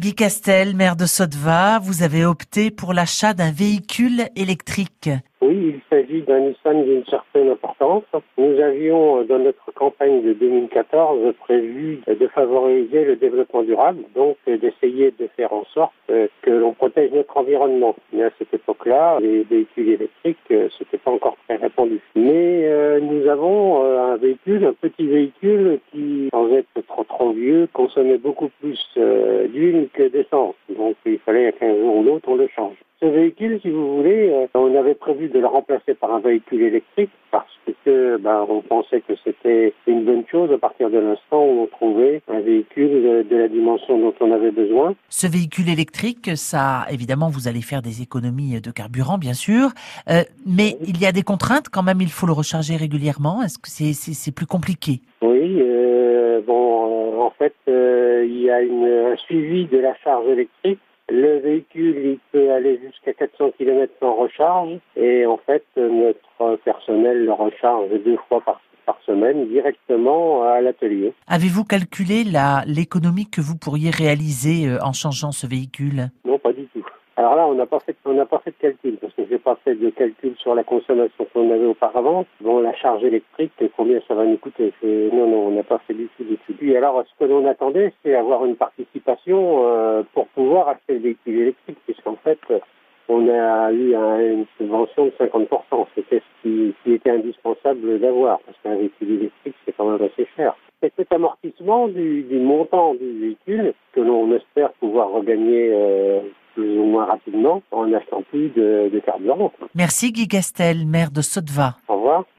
Guy Castel, maire de Sotva, vous avez opté pour l'achat d'un véhicule électrique. Oui, il s'agit d'un Nissan d'une certaine importance. Nous avions, dans notre campagne de 2014, prévu de favoriser le développement durable, donc d'essayer de faire en sorte que l'on protège notre environnement. Mais à cette époque-là, les véhicules électriques, c'était pas encore très répandu. Mais euh, nous avons euh, un petit véhicule qui, sans être trop trop vieux, consommait beaucoup plus euh, d'huile que d'essence. Donc il fallait qu'un jour ou l'autre on le change. Ce véhicule, si vous voulez, euh, on avait prévu de le remplacer par un véhicule électrique parce que ben, on pensait que c'était une bonne chose à partir de l'instant où on trouvait un véhicule de, la dimension dont on avait besoin. Ce véhicule électrique, ça, évidemment, vous allez faire des économies de carburant, bien sûr, euh, mais il y a des contraintes quand même. Il faut le recharger régulièrement. Est-ce que c'est plus compliqué? Oui. Euh, bon, en fait, il y a une, un suivi de la charge électrique le véhicule, il peut aller jusqu'à 400 km sans recharge et en fait, notre personnel le recharge deux fois par, semaine directement à l'atelier. Avez-vous calculé l'économie que vous pourriez réaliser euh, en changeant ce véhicule Non, pas du tout. Alors là, on n'a pas fait, on n'a pas fait de calcul parce que j'ai pas fait de calcul sur la consommation qu'on avait auparavant. Bon, la charge électrique, combien ça va nous coûter Non, non, on n'a pas fait du tout, du tout. Alors, ce que l'on attendait, c'est avoir une participation euh, pour pouvoir acheter le véhicule électrique, puisqu'en fait, on a eu une subvention de 50%. C'était ce qui, qui était indispensable d'avoir, parce qu'un véhicule électrique, c'est quand même assez cher. C'est cet amortissement du, du, montant du véhicule que l'on espère pouvoir regagner euh, plus ou moins rapidement en n'achetant plus de, de carburant. Merci Guy Gastel, maire de Sotva. Au revoir.